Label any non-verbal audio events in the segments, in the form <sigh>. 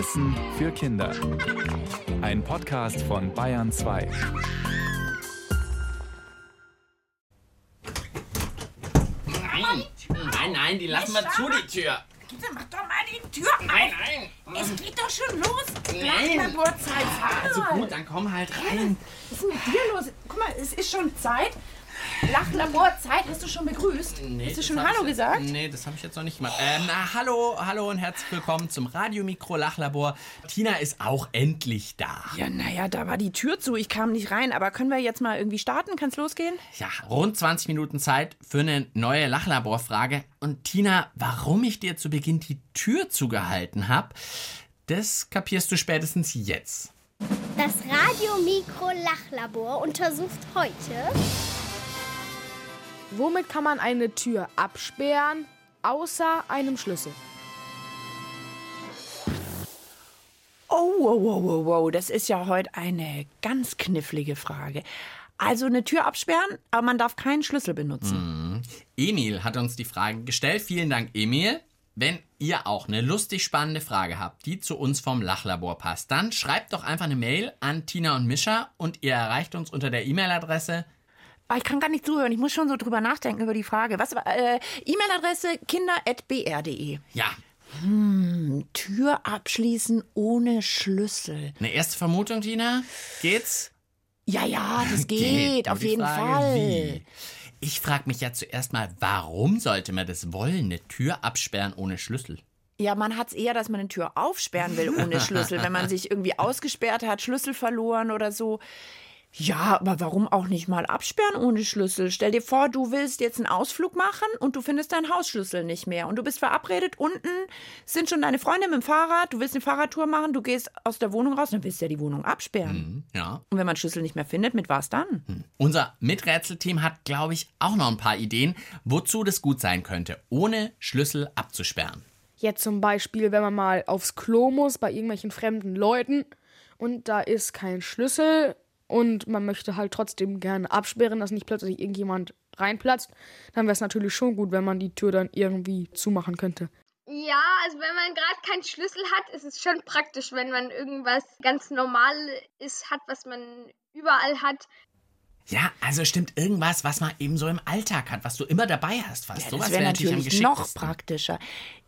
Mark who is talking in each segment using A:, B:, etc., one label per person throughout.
A: Wissen für Kinder. Ein Podcast von Bayern 2.
B: Nein, nein, nein, die lassen wir zu, die Tür.
C: Bitte mach doch mal die Tür auf.
B: Nein, nein.
C: Es geht doch schon los.
B: Nein.
C: Labortzeit.
B: Also gut, dann komm halt rein.
C: Was ist denn mit dir los? Guck mal, es ist schon Zeit. Lachlaborzeit. Hast du schon begrüßt? Hast du schon Hallo
B: ich,
C: gesagt?
B: Nee, das habe ich jetzt noch nicht gemacht. Ähm, na, hallo, hallo und herzlich willkommen zum Radiomikro Lachlabor. Tina ist auch endlich da.
C: Ja, naja, da war die Tür zu. Ich kam nicht rein. Aber können wir jetzt mal irgendwie starten? Kann's losgehen?
B: Ja, rund 20 Minuten Zeit für eine neue Lachlaborfrage. Und Tina, warum ich dir zu Beginn die Tür zugehalten habe, das kapierst du spätestens jetzt.
D: Das Radiomikro-Lachlabor untersucht heute
E: Womit kann man eine Tür absperren, außer einem Schlüssel?
C: Oh, wow, wow, wow, wow. Das ist ja heute eine ganz knifflige Frage. Also eine Tür absperren, aber man darf keinen Schlüssel benutzen.
B: Emil hat uns die Frage gestellt. Vielen Dank, Emil. Wenn ihr auch eine lustig spannende Frage habt, die zu uns vom Lachlabor passt, dann schreibt doch einfach eine Mail an Tina und Mischa und ihr erreicht uns unter der E-Mail-Adresse.
C: Aber ich kann gar nicht zuhören. Ich muss schon so drüber nachdenken über die Frage. Was äh, E-Mail-Adresse kinder.br.de.
B: Ja,
C: Tür abschließen ohne Schlüssel.
B: eine erste Vermutung, Tina? Geht's?
C: Ja, ja, das <laughs> geht,
B: Nur
C: auf jeden
B: Frage,
C: Fall.
B: Wie? Ich frage mich ja zuerst mal, warum sollte man das wollen, eine Tür absperren ohne Schlüssel?
C: Ja, man hat's eher, dass man eine Tür aufsperren will ohne Schlüssel, wenn man <laughs> sich irgendwie ausgesperrt hat, Schlüssel verloren oder so. Ja, aber warum auch nicht mal absperren ohne Schlüssel? Stell dir vor, du willst jetzt einen Ausflug machen und du findest deinen Hausschlüssel nicht mehr. Und du bist verabredet, unten sind schon deine Freunde mit dem Fahrrad, du willst eine Fahrradtour machen, du gehst aus der Wohnung raus, dann willst du ja die Wohnung absperren.
B: Ja.
C: Und wenn man Schlüssel nicht mehr findet, mit was dann?
B: Unser Miträtselteam hat, glaube ich, auch noch ein paar Ideen, wozu das gut sein könnte, ohne Schlüssel abzusperren.
E: Jetzt zum Beispiel, wenn man mal aufs Klo muss bei irgendwelchen fremden Leuten und da ist kein Schlüssel und man möchte halt trotzdem gerne absperren, dass nicht plötzlich irgendjemand reinplatzt, dann wäre es natürlich schon gut, wenn man die Tür dann irgendwie zumachen könnte.
F: Ja, also wenn man gerade keinen Schlüssel hat, ist es schon praktisch, wenn man irgendwas ganz normal ist, hat, was man überall hat.
B: Ja, also stimmt irgendwas, was man eben so im Alltag hat, was du immer dabei hast, fast.
C: Ja,
B: Sowas
C: das wäre
B: am
C: natürlich noch
B: geschicktesten.
C: praktischer.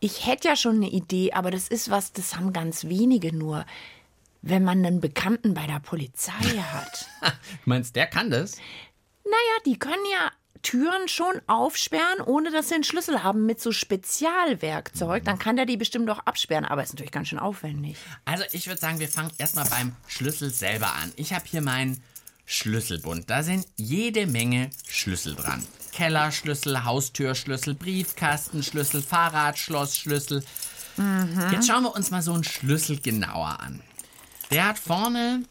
C: Ich hätte ja schon eine Idee, aber das ist was, das haben ganz wenige nur. Wenn man einen Bekannten bei der Polizei hat.
B: Du <laughs> meinst, der kann das?
C: naja, die können ja Türen schon aufsperren, ohne dass sie einen Schlüssel haben, mit so Spezialwerkzeug. Dann kann der die bestimmt auch absperren, aber ist natürlich ganz schön aufwendig.
B: Also ich würde sagen, wir fangen erstmal beim Schlüssel selber an. Ich habe hier meinen Schlüsselbund. Da sind jede Menge Schlüssel dran. Kellerschlüssel, Haustürschlüssel, Briefkastenschlüssel, Fahrradschlossschlüssel. Jetzt schauen wir uns mal so einen Schlüssel genauer an. Der hat vorne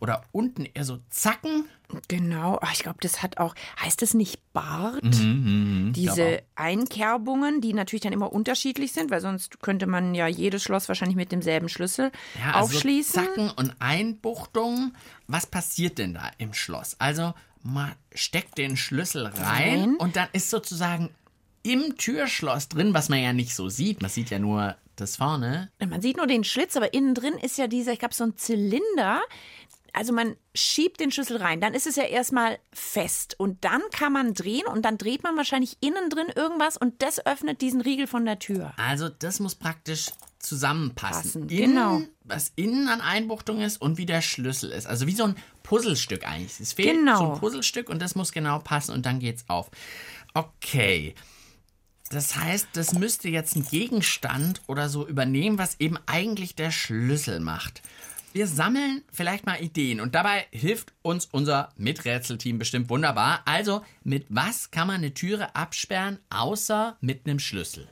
B: oder unten eher so Zacken.
C: Genau, Ach, ich glaube, das hat auch, heißt das nicht Bart?
B: glaub
C: Diese Einkerbungen, die natürlich dann immer unterschiedlich sind, weil sonst könnte man ja jedes Schloss wahrscheinlich mit demselben Schlüssel
B: Ja, also
C: aufschließen.
B: Zacken und Einbuchtungen. Was passiert denn da im Schloss? Also man steckt den Schlüssel rein,
C: Rein.
B: und dann ist sozusagen im Türschloss drin, was man ja nicht so sieht. Man sieht ja nur das vorne.
C: Man sieht nur den Schlitz, aber innen drin ist ja dieser, ich glaube, so ein Zylinder. Also man schiebt den Schlüssel rein, dann ist es ja erstmal fest und dann kann man drehen und dann dreht man wahrscheinlich innen drin irgendwas und das öffnet diesen Riegel von der Tür.
B: Also das muss praktisch zusammenpassen.
C: Passen,
B: innen,
C: genau.
B: Was innen an Einbuchtung ist und wie der Schlüssel ist. Also wie so ein Puzzlestück eigentlich. Es fehlt
C: Genau.
B: so ein Puzzlestück und das muss genau passen und dann geht's auf. Okay. Das heißt, das müsste jetzt ein Gegenstand oder so übernehmen, was eben eigentlich der Schlüssel macht. Wir sammeln vielleicht mal Ideen und dabei hilft uns unser Miträtselteam bestimmt wunderbar. Also, mit was kann man eine Türe absperren, außer mit einem Schlüssel?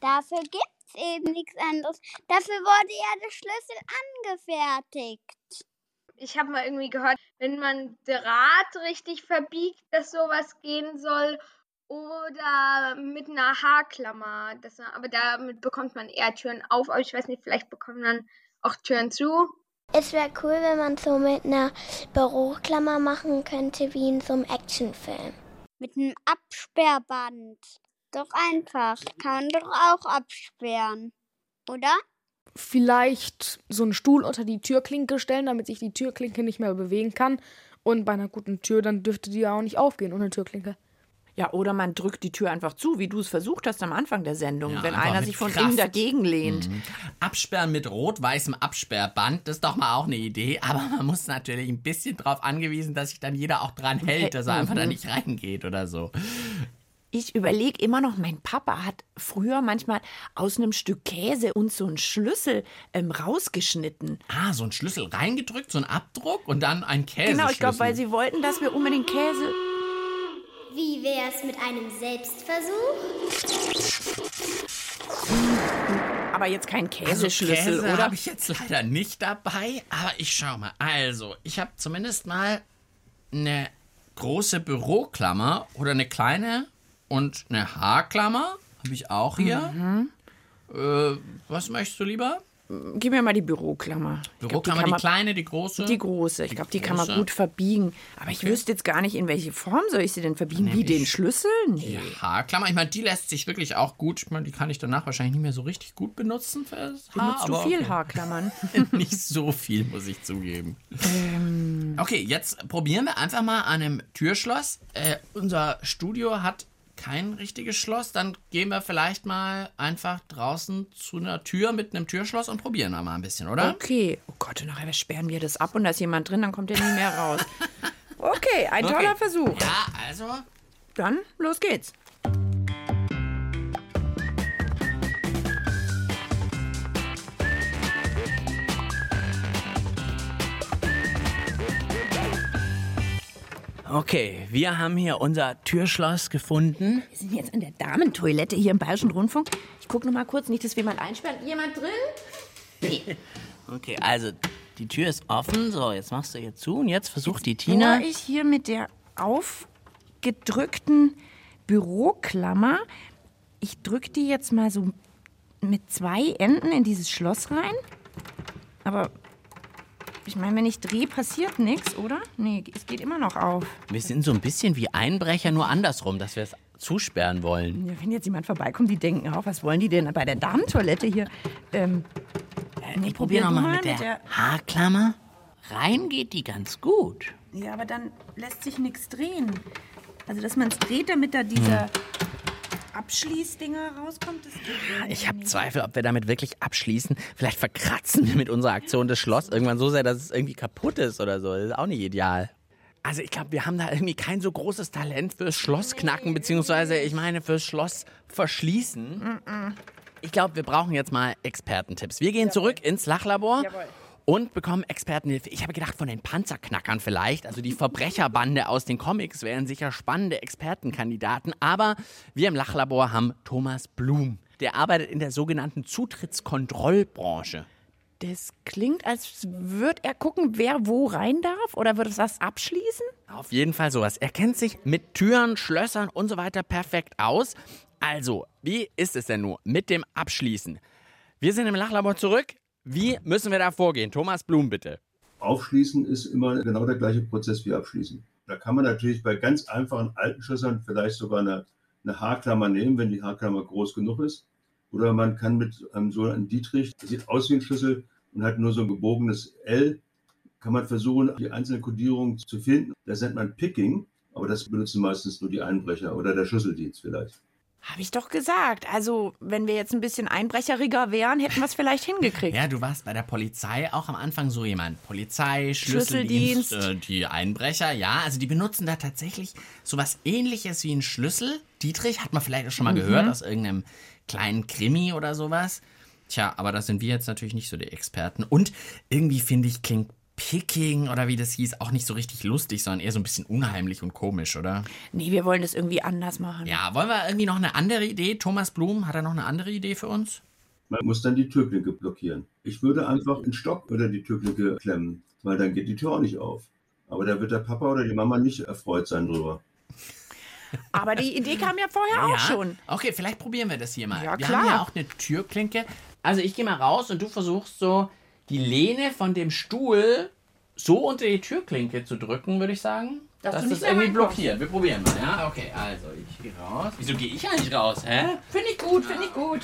D: Dafür gibt's eben nichts anderes. Dafür wurde ja der Schlüssel angefertigt.
F: Ich habe mal irgendwie gehört, wenn man Draht richtig verbiegt, dass sowas gehen soll. Oder mit einer Haarklammer. Das, aber damit bekommt man eher Türen auf. Aber ich weiß nicht, vielleicht bekommt man auch Türen zu.
D: Es wäre cool, wenn man so mit einer Büroklammer machen könnte, wie in so einem Actionfilm. Mit einem Absperrband. Doch einfach. Kann man doch auch absperren. Oder?
E: vielleicht so einen Stuhl unter die Türklinke stellen, damit sich die Türklinke nicht mehr bewegen kann. Und bei einer guten Tür, dann dürfte die ja auch nicht aufgehen ohne Türklinke.
C: Ja, oder man drückt die Tür einfach zu, wie du es versucht hast am Anfang der Sendung,
B: Ja,
C: wenn einer sich von
B: Kraft.
C: innen dagegen lehnt.
B: Absperren mit rot-weißem Absperrband, das ist doch mal auch eine Idee. <laughs> Aber man muss natürlich ein bisschen darauf angewiesen, dass sich dann jeder auch dran hält, dass er einfach da nicht reingeht oder so.
C: Ich überlege immer noch, mein Papa hat früher manchmal aus einem Stück Käse uns so einen Schlüssel ähm, rausgeschnitten.
B: Ah, so ein Schlüssel reingedrückt, so ein Abdruck und dann ein Käse.
C: Genau, ich glaube, weil sie wollten, dass wir unbedingt Käse.
D: Wie wär's mit einem Selbstversuch?
C: Aber jetzt kein
B: Also
C: Käseschlüssel,
B: Käse
C: oder?
B: habe ich jetzt leider nicht dabei, aber ich schau mal. Also, ich habe zumindest mal eine große Büroklammer oder eine kleine und eine Haarklammer habe ich auch hier.
C: Mhm.
B: Äh, was möchtest du lieber?
C: Gib mir mal die Büroklammer. Ich glaub,
B: Büroklammer, die,
C: man-
B: kleine, die große?
C: Die große. Ich glaube, die kann man gut verbiegen. Aber ich wüsste jetzt gar nicht, in welche Form soll ich sie denn verbiegen? Wie
B: Nämlich-
C: den Schlüssel? Nee.
B: Die Haarklammer, ich meine, die lässt sich wirklich auch gut. Ich meine, die kann ich danach wahrscheinlich nicht mehr so richtig gut benutzen fürs Haar.
C: Benutzt du viel
B: okay.
C: Haarklammern? <laughs>
B: Nicht so viel, muss ich zugeben.
C: Ähm.
B: Okay, jetzt probieren wir einfach mal an einem Türschloss. Äh, unser Studio hat kein richtiges Schloss. Dann gehen wir vielleicht mal einfach draußen zu einer Tür mit einem Türschloss und probieren wir mal ein bisschen, oder?
C: Okay. Oh Gott, und nachher sperren wir das ab und da ist jemand drin, dann kommt er nie mehr raus. <laughs> Okay, ein toller
B: Okay.
C: Versuch.
B: Ja, also.
C: Dann los geht's.
B: Okay, wir haben hier unser Türschloss gefunden.
C: Wir sind jetzt in der Damentoilette hier im Bayerischen Rundfunk. Ich gucke noch mal kurz, nicht, dass wir jemand einsperren. Jemand drin? Nee. <laughs>
B: Okay, also die Tür ist offen. So, jetzt machst du hier zu und jetzt versucht die Tina.
C: ich hier mit der aufgedrückten Büroklammer. Ich drücke die jetzt mal so mit zwei Enden in dieses Schloss rein. Aber ich meine, wenn ich drehe, passiert nichts, oder? Nee, es geht immer noch auf.
B: Wir sind so ein bisschen wie Einbrecher, nur andersrum, dass wir es zusperren wollen.
C: Ja, wenn jetzt jemand vorbeikommt, die denken auch, was wollen die denn bei der Damentoilette hier? Ähm, nee,
B: Probier noch
C: du
B: mal mit der Haarklammer. Rein geht die ganz gut.
C: Ja, aber dann lässt sich nichts drehen. Also, dass man es dreht, damit da dieser Abschließdinger rauskommt,
B: Ich habe. Zweifel, ob wir damit wirklich abschließen. Vielleicht verkratzen wir mit unserer Aktion das Schloss irgendwann so sehr, dass es irgendwie kaputt ist oder so. Das ist auch nicht ideal. Also ich glaube, wir haben da irgendwie kein so großes Talent fürs Schloss knacken, beziehungsweise ich meine fürs Schloss verschließen. Ich glaube, wir brauchen jetzt mal Expertentipps. Wir gehen zurück ins Lachlabor und bekommen Expertenhilfe. Ich habe gedacht, von den Panzerknackern vielleicht, also die Verbrecherbande aus den Comics wären sicher spannende Expertenkandidaten. Aber wir im Lachlabor haben Thomas Blum. Der arbeitet in der sogenannten Zutrittskontrollbranche.
C: Das klingt, als würde er gucken, wer wo rein darf oder würde das abschließen?
B: Auf jeden Fall sowas. Er kennt sich mit Türen, Schlössern und so weiter perfekt aus. Also, wie ist es denn nur mit dem Abschließen? Wir sind im Lachlabor zurück. Wie müssen wir da vorgehen? Thomas Blum, bitte.
G: Aufschließen ist immer genau der gleiche Prozess wie Abschließen. Da kann man natürlich bei ganz einfachen alten Schlössern vielleicht sogar eine, eine Haarklammer nehmen, wenn die Haarklammer groß genug ist. Oder man kann mit einem sogenannten Dietrich, das sieht aus wie ein Schlüssel und hat nur so ein gebogenes L, kann man versuchen, die einzelne Kodierung zu finden. Das nennt man Picking, aber das benutzen meistens nur die Einbrecher oder der Schlüsseldienst vielleicht.
C: Habe ich doch gesagt. Also, wenn wir jetzt ein bisschen einbrecheriger wären, hätten wir es vielleicht hingekriegt.
B: Ja, du warst bei der Polizei auch am Anfang so jemand. Polizei, Schlüsseldienst,
C: Schlüsseldienst.
B: äh, die Einbrecher, ja. Also die benutzen da tatsächlich sowas ähnliches wie ein Schlüssel. Dietrich hat man vielleicht auch schon mal gehört aus irgendeinem kleinen Krimi oder sowas. Tja, aber da sind wir jetzt natürlich nicht so die Experten. Und irgendwie finde ich, klingt Picking oder wie das hieß, auch nicht so richtig lustig, sondern eher so ein bisschen unheimlich und komisch, oder?
C: Nee, wir wollen das irgendwie anders machen.
B: Ja, wollen wir irgendwie noch eine andere Idee? Thomas Blum, hat er noch eine andere Idee für uns?
G: Man muss dann die Türklinke blockieren. Ich würde einfach den Stock unter die Türklinke klemmen, weil dann geht die Tür auch nicht auf. Aber da wird der Papa oder die Mama nicht erfreut sein drüber.
C: Aber die Idee kam ja vorher auch
B: ja?
C: schon.
B: Okay, vielleicht probieren wir das hier mal.
C: Ja,
B: wir
C: klar.
B: haben ja auch eine Türklinke. Also ich gehe mal raus und du versuchst so die Lehne von dem Stuhl so unter die Türklinke zu drücken, würde ich sagen.
C: Dass
B: das
C: nicht mehr
B: irgendwie blockiert. Wir probieren mal, ja? Okay, also ich gehe raus. Wieso gehe ich eigentlich raus, hä?
C: Finde ich gut, finde ich gut.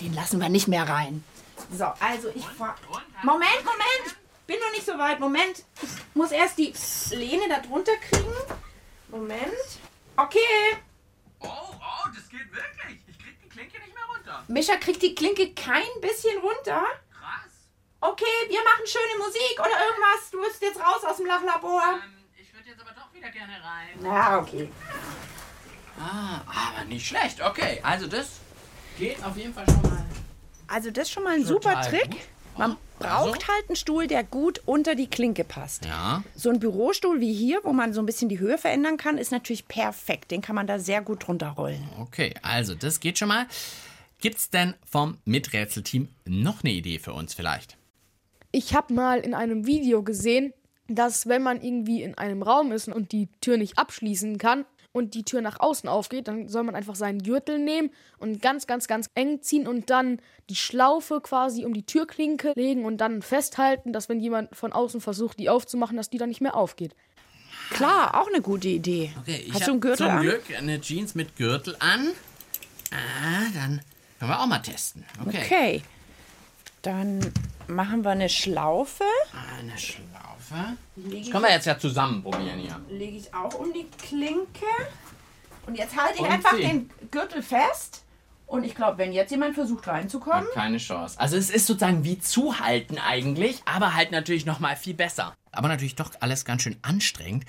C: Den lassen wir nicht mehr rein. So, also ich fahr. Moment, Moment! Bin noch nicht so weit. Moment. Ich muss erst die Lehne da drunter kriegen. Moment. Okay.
B: Oh, oh, das geht wirklich. Ich krieg die Klinke nicht mehr runter.
C: Mischa kriegt die Klinke kein bisschen runter. Okay, wir machen schöne Musik oder irgendwas. Du bist jetzt raus aus dem Lachlabor.
B: Ähm, ich würde jetzt aber doch wieder gerne rein.
C: Na, okay.
B: Ah, aber nicht schlecht. Okay, also das geht auf jeden Fall schon mal.
C: Also das ist schon mal ein
B: Total
C: super Trick.
B: gut.
C: Man braucht halt einen Stuhl, der gut unter die Klinke passt.
B: Ja.
C: So ein Bürostuhl wie hier, wo man so ein bisschen die Höhe verändern kann, ist natürlich perfekt. Den kann man da sehr gut drunter rollen.
B: Okay, also das geht schon mal. Gibt's denn vom Miträtselteam noch eine Idee für uns vielleicht?
E: Ich habe mal in einem Video gesehen, dass wenn man irgendwie in einem Raum ist und die Tür nicht abschließen kann und die Tür nach außen aufgeht, dann soll man einfach seinen Gürtel nehmen und ganz, ganz, ganz eng ziehen und dann die Schlaufe quasi um die Türklinke legen und dann festhalten, dass wenn jemand von außen versucht, die aufzumachen, dass die dann nicht mehr aufgeht.
C: Klar, auch eine gute Idee.
B: Okay, ich
C: Hast du einen Gürtel
B: zum
C: an?
B: Glück eine Jeans mit Gürtel an. Ah, dann können wir auch mal testen. Okay.
C: Okay. Dann machen wir eine Schlaufe.
B: Eine Schlaufe. Das können wir jetzt ja zusammen probieren hier.
C: Lege ich auch um die Klinke. Und jetzt halte ich
B: Und
C: einfach
B: ziehen.
C: den Gürtel fest. Und ich glaube, wenn jetzt jemand versucht reinzukommen.
B: Hat keine Chance. Also es ist sozusagen wie zuhalten eigentlich, aber halt natürlich noch mal viel besser. Aber natürlich doch alles ganz schön anstrengend.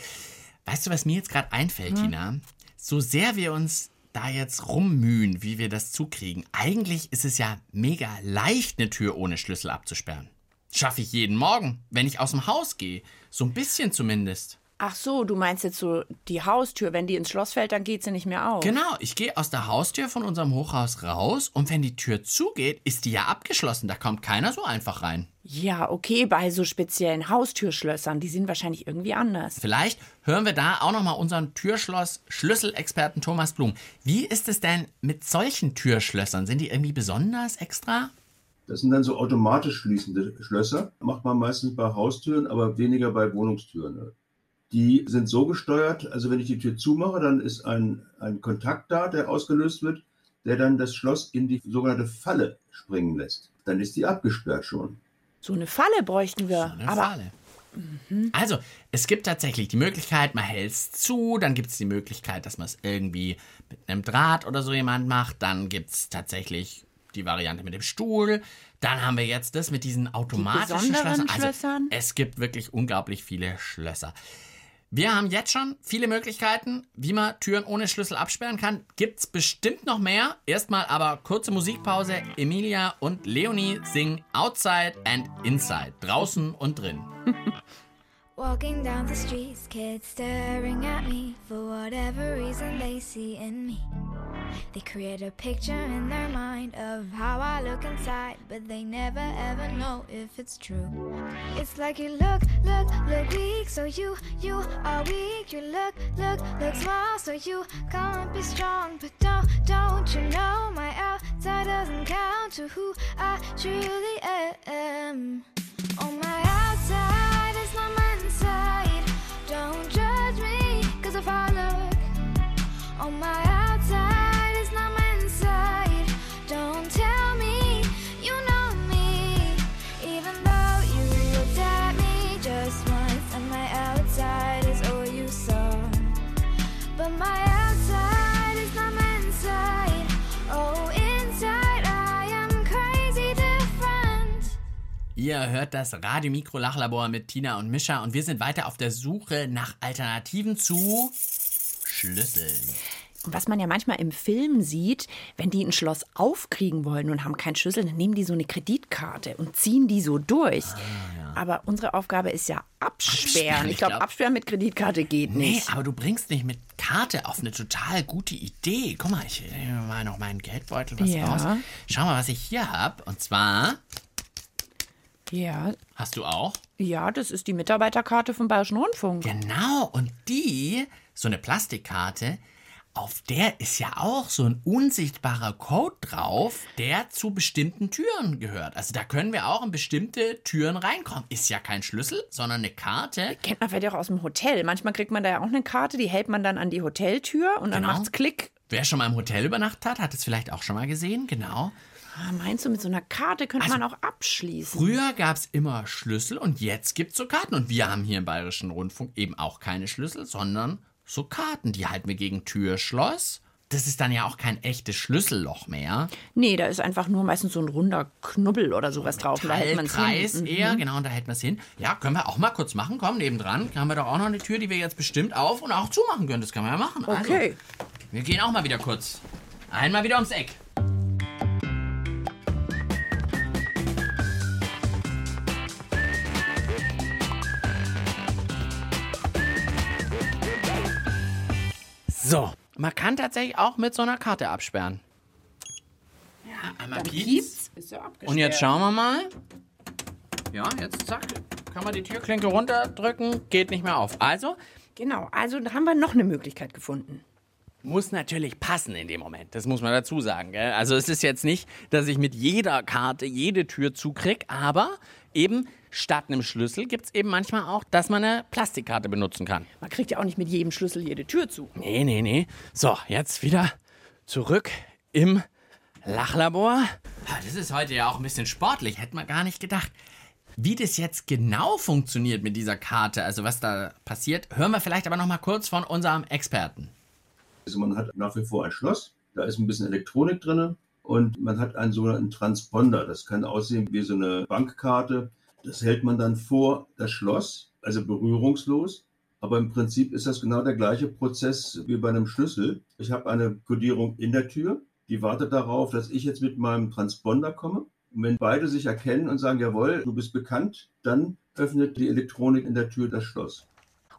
B: Weißt du, was mir jetzt gerade einfällt, Tina? So sehr wir uns da jetzt rummühen, wie wir das zukriegen, eigentlich ist es ja mega leicht, eine Tür ohne Schlüssel abzusperren. Schaffe ich jeden Morgen, wenn ich aus dem Haus gehe. So ein bisschen zumindest.
C: Ach so, du meinst jetzt so die Haustür. Wenn die ins Schloss fällt, dann geht sie nicht mehr auf.
B: Genau, ich gehe aus der Haustür von unserem Hochhaus raus und wenn die Tür zugeht, ist die ja abgeschlossen. Da kommt keiner so einfach rein.
C: Ja, okay, bei so speziellen Haustürschlössern, die sind wahrscheinlich irgendwie anders.
B: Vielleicht hören wir da auch nochmal unseren Türschloss-Schlüsselexperten Thomas Blum. Wie ist es denn mit solchen Türschlössern? Sind die irgendwie besonders extra?
G: Das sind dann so automatisch schließende Schlösser. Macht man meistens bei Haustüren, aber weniger bei Wohnungstüren. Die sind so gesteuert, also wenn ich die Tür zumache, dann ist ein, ein Kontakt da, der ausgelöst wird, der dann das Schloss in die sogenannte Falle springen lässt. Dann ist die abgesperrt schon.
C: So eine Falle bräuchten wir.
B: Eine
C: aber
B: Falle. Also, es gibt tatsächlich die Möglichkeit, man hält es zu, dann gibt es die Möglichkeit, dass man es irgendwie mit einem Draht oder so jemand macht, dann gibt es tatsächlich die Variante mit dem Stuhl, dann haben wir jetzt das mit diesen automatischen
C: besonderen
B: Schlössern. Also,
C: Schlössern?
B: es gibt wirklich unglaublich viele Schlösser. Wir haben jetzt schon viele Möglichkeiten, wie man Türen ohne Schlüssel absperren kann. Gibt's bestimmt noch mehr. Erstmal aber kurze Musikpause. Emilia und Leonie singen Outside and Inside. Draußen und drin. <laughs>
H: Walking down the streets, kids staring at me for whatever reason they see in me. They create a picture in their mind of how I look inside, but they never ever know if it's true. It's like you look, look, look weak, so you, you are weak. You look, look, look small, so you can't be strong. But don't, don't you know my outside doesn't count to who I truly am.
B: Ihr hört das Radio Mikro Lachlabor mit Tina und Mischa und wir sind weiter auf der Suche nach Alternativen zu Schlüsseln.
C: Was man ja manchmal im Film sieht, wenn die ein Schloss aufkriegen wollen und haben keinen Schlüssel, dann nehmen die so eine Kreditkarte und ziehen die so durch. Aber unsere Aufgabe ist ja absperren.
B: Absperren, ich
C: glaube,
B: glaub-
C: absperren mit Kreditkarte geht
B: Nee,
C: nicht.
B: aber du bringst mich mit Karte auf eine total gute Idee. Guck mal, ich nehme mal noch meinen Geldbeutel was
C: Ja.
B: raus. Schau mal, was ich hier habe. Und zwar,
C: Ja,
B: hast du auch?
C: ja, das ist die Mitarbeiterkarte vom Bayerischen Rundfunk.
B: Genau, und die, so eine Plastikkarte, auf der ist ja auch so ein unsichtbarer Code drauf, der zu bestimmten Türen gehört. Also da können wir auch in bestimmte Türen reinkommen. Ist ja kein Schlüssel, sondern eine Karte.
C: Kennt man vielleicht auch aus dem Hotel. Manchmal kriegt man da ja auch eine Karte, die hält man dann an die Hoteltür und dann
B: Genau.
C: macht's Klick.
B: Wer schon mal im Hotel übernachtet hat, hat es vielleicht auch schon mal gesehen, genau.
C: Ah, Meinst du, mit so einer Karte könnte
B: Also,
C: man auch abschließen?
B: Früher gab es immer Schlüssel und jetzt gibt es so Karten. Und wir haben hier im Bayerischen Rundfunk eben auch keine Schlüssel, sondern so Karten. Die halten wir gegen Türschloss. Das ist dann ja auch kein echtes Schlüsselloch mehr.
C: Nee, da ist einfach nur meistens so ein runder Knubbel oder sowas drauf. Da hält man's
B: Kreis
C: hin. Mhm.
B: eher, genau, und da hält man es hin. Ja, können wir auch mal kurz machen. Komm, nebendran haben wir doch auch noch eine Tür, die wir jetzt bestimmt auf und auch zumachen können. Das können wir ja machen.
C: Okay.
B: Also, wir gehen auch mal wieder kurz. Einmal wieder ums Eck. So, man kann tatsächlich auch mit so einer Karte absperren. Ja, einmal piepst.
C: Ist ja abgesperrt.
B: Und jetzt schauen wir mal. Ja, jetzt zack, kann man die Türklinke runterdrücken, geht nicht mehr auf. Also,
C: Genau, also da haben wir noch eine Möglichkeit gefunden.
B: muss natürlich passen in dem Moment. Das muss man dazu sagen. Gell? Also es ist jetzt nicht, dass ich mit jeder Karte jede Tür zukrieg, aber eben statt einem Schlüssel gibt es eben manchmal auch, dass man eine Plastikkarte benutzen kann.
C: Man kriegt ja auch nicht mit jedem Schlüssel jede Tür zu.
B: Nee, nee, nee. So, jetzt wieder zurück im Lachlabor. Das ist heute ja auch ein bisschen sportlich, hätte man gar nicht gedacht. Wie das jetzt genau funktioniert mit dieser Karte, also was da passiert, hören wir vielleicht aber noch mal kurz von unserem Experten.
G: Also man hat nach wie vor ein Schloss, da ist ein bisschen Elektronik drin und man hat einen sogenannten Transponder. Das kann aussehen wie so eine Bankkarte. Das hält man dann vor das Schloss, also berührungslos. Aber im Prinzip ist das genau der gleiche Prozess wie bei einem Schlüssel. Ich habe eine Kodierung in der Tür, die wartet darauf, dass ich jetzt mit meinem Transponder komme. Und wenn beide sich erkennen und sagen, jawohl, du bist bekannt, dann öffnet die Elektronik in der Tür das Schloss.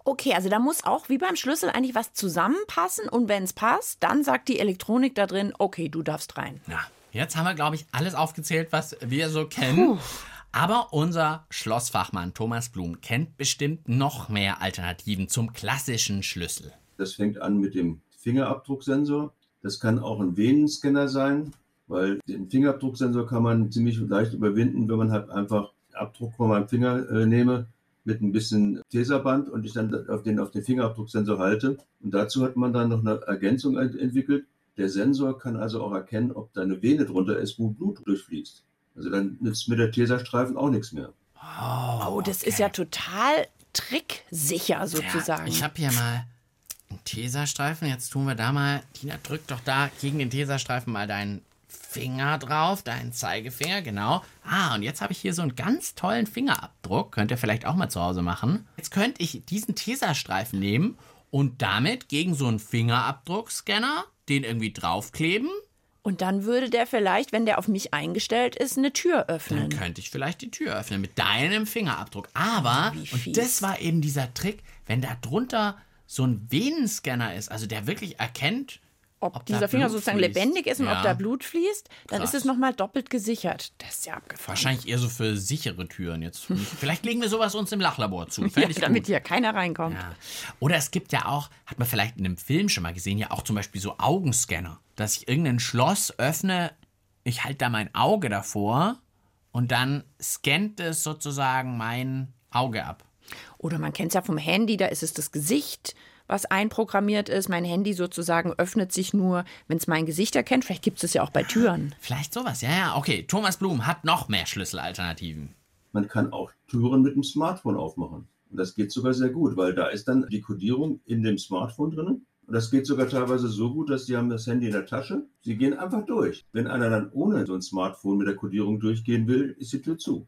C: Okay, also da muss auch wie beim Schlüssel eigentlich was zusammenpassen und wenn es passt, dann sagt die Elektronik da drin, okay, du darfst rein.
B: Na, jetzt haben wir, glaube ich, alles aufgezählt, was wir so kennen. Aber unser Schlossfachmann Thomas Blum kennt bestimmt noch mehr Alternativen zum klassischen Schlüssel.
G: Das fängt an mit dem Fingerabdrucksensor. Das kann auch ein Venenscanner sein, weil den Fingerabdrucksensor kann man ziemlich leicht überwinden, wenn man halt einfach Abdruck von meinem Finger äh, nehme mit ein bisschen Teserband und ich dann auf den, auf den Fingerabdrucksensor halte. Und dazu hat man dann noch eine Ergänzung ent- entwickelt. Der Sensor kann also auch erkennen, ob da eine Vene drunter ist, wo Blut durchfließt. Also dann nützt mir der Teserstreifen auch nichts mehr.
C: Oh, das ist ja total tricksicher sozusagen.
B: Ja, ich habe hier mal einen Teserstreifen. Jetzt tun wir da mal. Tina, drück doch da gegen den Teserstreifen mal deinen Finger drauf, deinen Zeigefinger, genau. Ah, und jetzt habe ich hier so einen ganz tollen Fingerabdruck. Könnt ihr vielleicht auch mal zu Hause machen. Jetzt könnte ich diesen Teserstreifen nehmen und damit gegen so einen Fingerabdruckscanner den irgendwie draufkleben.
C: und dann würde der vielleicht, wenn der auf mich eingestellt ist, eine Tür
B: Dann
C: öffnen.
B: könnte ich vielleicht die Tür öffnen mit deinem Fingerabdruck. Aber, und das war eben dieser Trick, wenn da drunter so ein Venenscanner ist, also der wirklich erkennt,
C: Ob,
B: ob
C: dieser Finger
B: Blut
C: sozusagen
B: fließt.
C: lebendig ist und
B: Ja.
C: ob da Blut fließt, dann
B: Krass.
C: ist es nochmal doppelt gesichert. Das ist ja abgefahren.
B: wahrscheinlich eher so für sichere Türen jetzt. Vielleicht legen wir sowas uns im Lachlabor zu.
C: Ja, damit hier keiner reinkommt.
B: Ja. Oder es gibt ja auch, hat man vielleicht in einem Film schon mal gesehen, ja auch zum Beispiel so Augenscanner, dass ich irgendein Schloss öffne, ich halte da mein Auge davor und dann scannt es sozusagen mein Auge ab.
C: Oder man kennt es ja vom Handy, da ist es das Gesicht, was einprogrammiert ist. Mein Handy sozusagen öffnet sich nur, wenn es mein Gesicht erkennt. Vielleicht gibt es es ja auch bei Türen.
B: Vielleicht sowas, ja, ja. Okay, Thomas Blum hat noch mehr Schlüsselalternativen.
G: Man kann auch Türen mit dem Smartphone aufmachen. Und das geht sogar sehr gut, weil da ist dann die Kodierung in dem Smartphone drin. Und das geht sogar teilweise so gut, dass die haben das Handy in der Tasche. Sie gehen einfach durch. Wenn einer dann ohne so ein Smartphone mit der Kodierung durchgehen will, ist die Tür zu.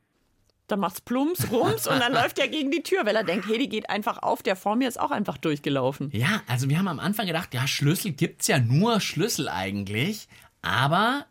C: Dann macht's plumps, rums und dann läuft er gegen die Tür, weil er denkt, hey, die geht einfach auf. Der vor mir ist auch einfach durchgelaufen.
B: Ja, also wir haben am Anfang gedacht, ja, Schlüssel gibt's ja nur Schlüssel eigentlich. Aber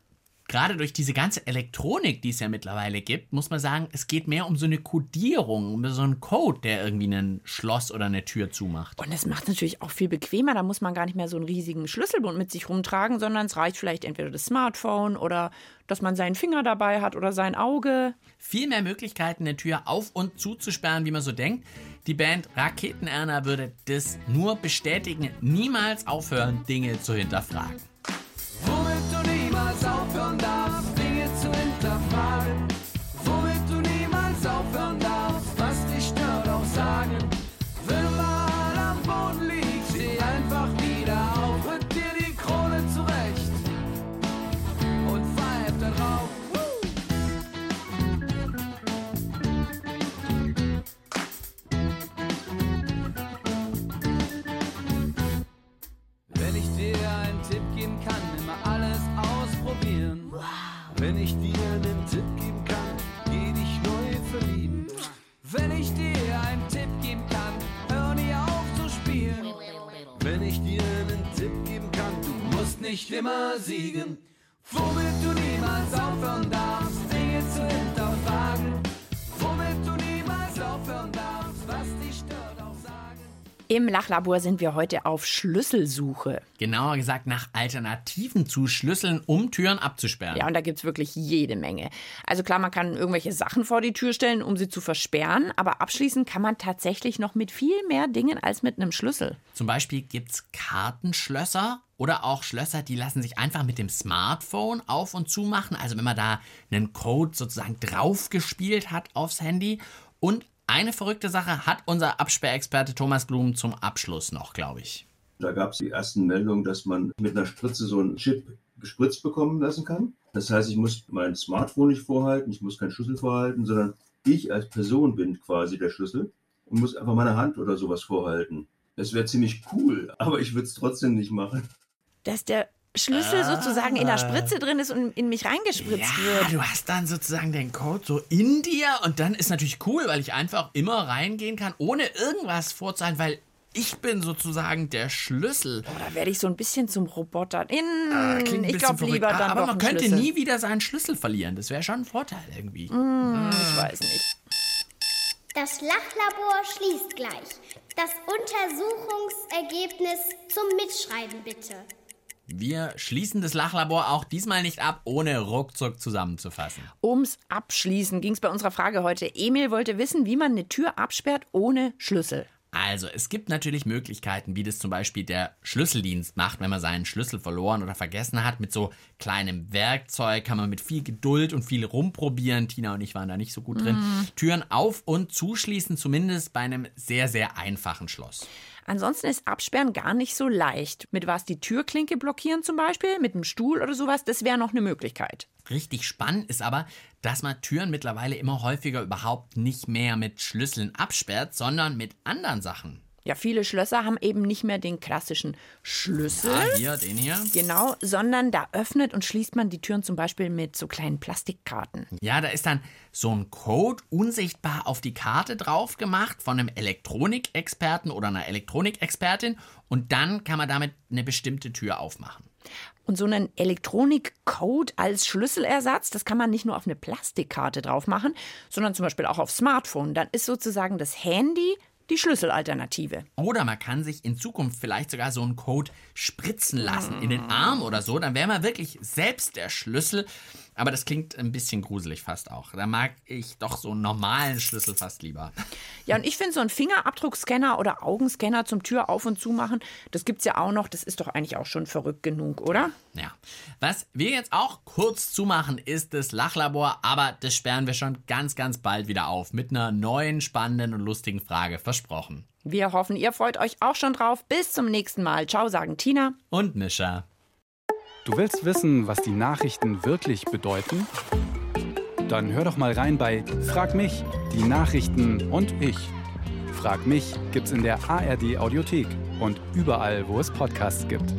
B: gerade durch diese ganze Elektronik, die es ja mittlerweile gibt, muss man sagen, es geht mehr um so eine Kodierung, um so einen Code, der irgendwie ein Schloss oder eine Tür zumacht.
C: Und es macht natürlich auch viel bequemer. Da muss man gar nicht mehr so einen riesigen Schlüsselbund mit sich rumtragen, sondern es reicht vielleicht entweder das Smartphone oder dass man seinen Finger dabei hat oder sein Auge.
B: Viel mehr Möglichkeiten, eine Tür auf- und zuzusperren, wie man so denkt. Die Band Raketenerner würde das nur bestätigen, niemals aufhören, Dinge zu hinterfragen.
I: Nicht immer siegen. Womit du niemals aufhören darfst,
C: Im Lachlabor sind wir heute auf Schlüsselsuche.
B: Genauer gesagt nach Alternativen zu Schlüsseln, um Türen abzusperren.
C: Ja, und da gibt's wirklich jede Menge. Also klar, man kann irgendwelche Sachen vor die Tür stellen, um sie zu versperren, aber abschließen kann man tatsächlich noch mit viel mehr Dingen als mit einem Schlüssel.
B: Zum Beispiel gibt's Kartenschlösser oder auch Schlösser, die lassen sich einfach mit dem Smartphone auf und zu machen. Also wenn man da einen Code sozusagen draufgespielt hat aufs Handy. Und eine verrückte Sache hat unser Absperrexperte Thomas Blum zum Abschluss noch, glaube ich.
G: Da gab es die ersten Meldungen, dass man mit einer Spritze so einen Chip gespritzt bekommen lassen kann. Das heißt, ich muss mein Smartphone nicht vorhalten, ich muss keinen Schlüssel vorhalten, sondern ich als Person bin quasi der Schlüssel und muss einfach meine Hand oder sowas vorhalten. Das wäre ziemlich cool, aber ich würde es trotzdem nicht machen.
C: Dass der Schlüssel sozusagen in der Spritze drin ist und in mich reingespritzt
B: Ja,
C: wird.
B: du hast dann sozusagen den Code so in dir und dann ist natürlich cool, weil ich einfach immer reingehen kann, ohne irgendwas vorzuhalten, weil ich bin sozusagen der Schlüssel.
C: Da werde ich so ein bisschen zum Roboter. In,
B: Ah, Klingt ein
C: ich
B: bisschen
C: glaube
B: verrückt,
C: lieber dann
B: aber
C: doch
B: man
C: einen
B: könnte
C: Schlüssel.
B: nie wieder seinen Schlüssel verlieren. Das wäre schon ein Vorteil irgendwie.
C: Hm, ich weiß nicht.
D: Das Lachlabor schließt gleich. Das Untersuchungsergebnis zum Mitschreiben bitte.
B: Wir schließen das Lachlabor auch diesmal nicht ab, ohne ruckzuck zusammenzufassen.
C: Ums Abschließen ging es bei unserer Frage heute. Emil wollte wissen, wie man eine Tür absperrt ohne Schlüssel.
B: Also, es gibt natürlich Möglichkeiten, wie das zum Beispiel der Schlüsseldienst macht, wenn man seinen Schlüssel verloren oder vergessen hat. Mit so kleinem Werkzeug kann man mit viel Geduld und viel rumprobieren. Tina und ich waren da nicht so gut drin. Türen auf und zuschließen, zumindest bei einem sehr, sehr einfachen Schloss.
C: Ansonsten ist Absperren gar nicht so leicht. Mit was die Türklinke blockieren zum Beispiel, mit einem Stuhl oder sowas, das wäre noch eine Möglichkeit.
B: Richtig spannend ist aber, dass man Türen mittlerweile immer häufiger überhaupt nicht mehr mit Schlüsseln absperrt, sondern mit anderen Sachen.
C: Ja, viele Schlösser haben eben nicht mehr den klassischen Schlüssel.
B: Ah, hier, den hier.
C: Genau, sondern da öffnet und schließt man die Türen zum Beispiel mit so kleinen Plastikkarten.
B: Ja, da ist dann so ein Code unsichtbar auf die Karte drauf gemacht von einem Elektronikexperten oder einer Elektronikexpertin und dann kann man damit eine bestimmte Tür aufmachen.
C: Und so einen Elektronikcode als Schlüsselersatz, das kann man nicht nur auf eine Plastikkarte drauf machen, sondern zum Beispiel auch auf Smartphone. Dann ist sozusagen das Handy die Schlüsselalternative.
B: Oder man kann sich in Zukunft vielleicht sogar so einen Code spritzen lassen in den Arm oder so. Dann wäre man wirklich selbst der Schlüssel. Aber das klingt ein bisschen gruselig fast auch. Da mag ich doch so einen normalen Schlüssel fast lieber.
C: Ja, und ich finde so einen Fingerabdruckscanner oder Augenscanner zum Tür auf und zu machen, das gibt's ja auch noch. Das ist doch eigentlich auch schon verrückt genug, oder?
B: Ja. Was wir jetzt auch kurz zumachen, ist das Lachlabor, aber das sperren wir schon ganz, ganz bald wieder auf mit einer neuen, spannenden und lustigen Frage. Versprochen.
C: Wir hoffen, ihr freut euch auch schon drauf. Bis zum nächsten Mal. Ciao, sagen Tina.
B: Und Mischa.
A: Du willst wissen, was die Nachrichten wirklich bedeuten? Dann hör doch mal rein bei Frag mich, die Nachrichten und ich. Frag mich gibt's in der ARD Audiothek und überall, wo es Podcasts gibt.